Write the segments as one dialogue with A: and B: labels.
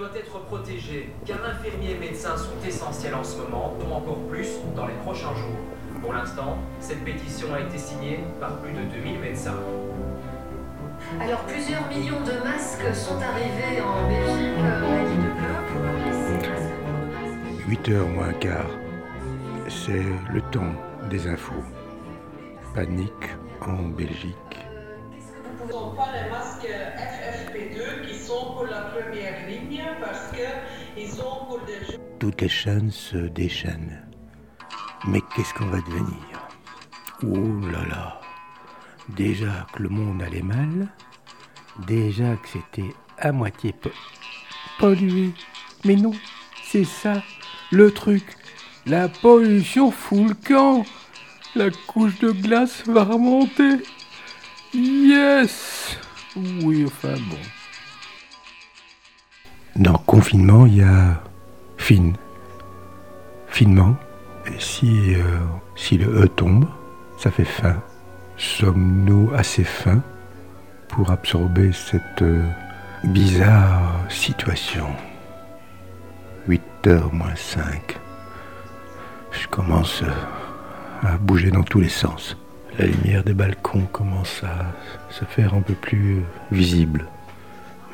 A: doit être protégé, car infirmiers et médecins sont essentiels en ce moment, ou encore plus dans les prochains jours. Pour l'instant, cette pétition a été signée par plus de 2000 médecins.
B: Alors plusieurs millions de masques sont arrivés en Belgique. Euh, de pour remplacer
C: 8h moins quart. C'est le temps des infos. Panique en Belgique.
D: Ce ne sont pas les masques FFP2 qui sont pour la première ligne parce qu'ils sont pour des
C: Toutes les chaînes se déchaînent. Mais qu'est-ce qu'on va devenir? Oh là là Déjà que le monde allait mal, déjà que c'était à moitié pollué. Mais non, c'est ça le truc. La pollution fout le camp. La couche de glace va remonter. Yes Oui, enfin bon. Dans confinement, il y a fine. Finement. Et si, euh, si le E tombe, ça fait fin. Sommes-nous assez fins pour absorber cette euh, bizarre situation? 8h moins 5. Je commence euh, à bouger dans tous les sens. La lumière des balcons commence à se faire un peu plus visible.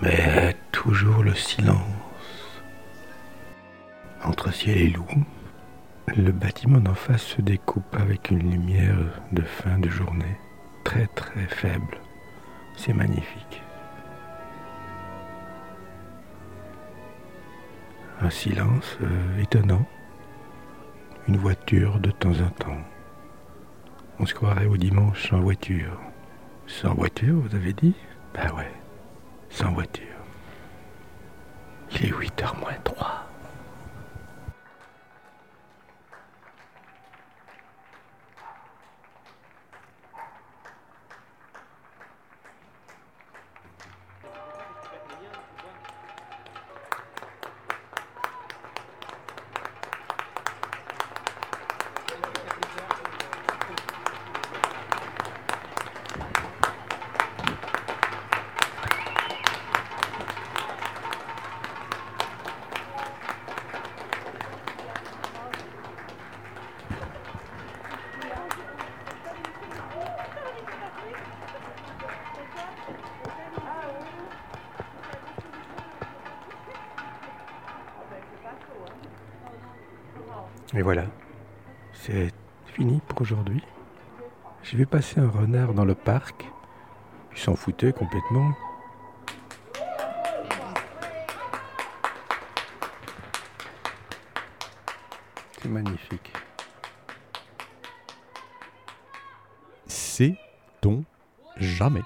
C: Mais toujours le silence. Entre ciel et loup, le bâtiment d'en face se découpe avec une lumière de fin de journée très très faible. C'est magnifique. Un silence euh, étonnant. Une voiture de temps en temps. On se croirait au dimanche sans voiture. Sans voiture, vous avez dit? Ben ouais, sans voiture. Il est 8h moins 3. Et voilà, c'est fini pour aujourd'hui. Je vais passer un renard dans le parc. Il s'en foutait complètement. C'est magnifique.
E: C'est ton jamais?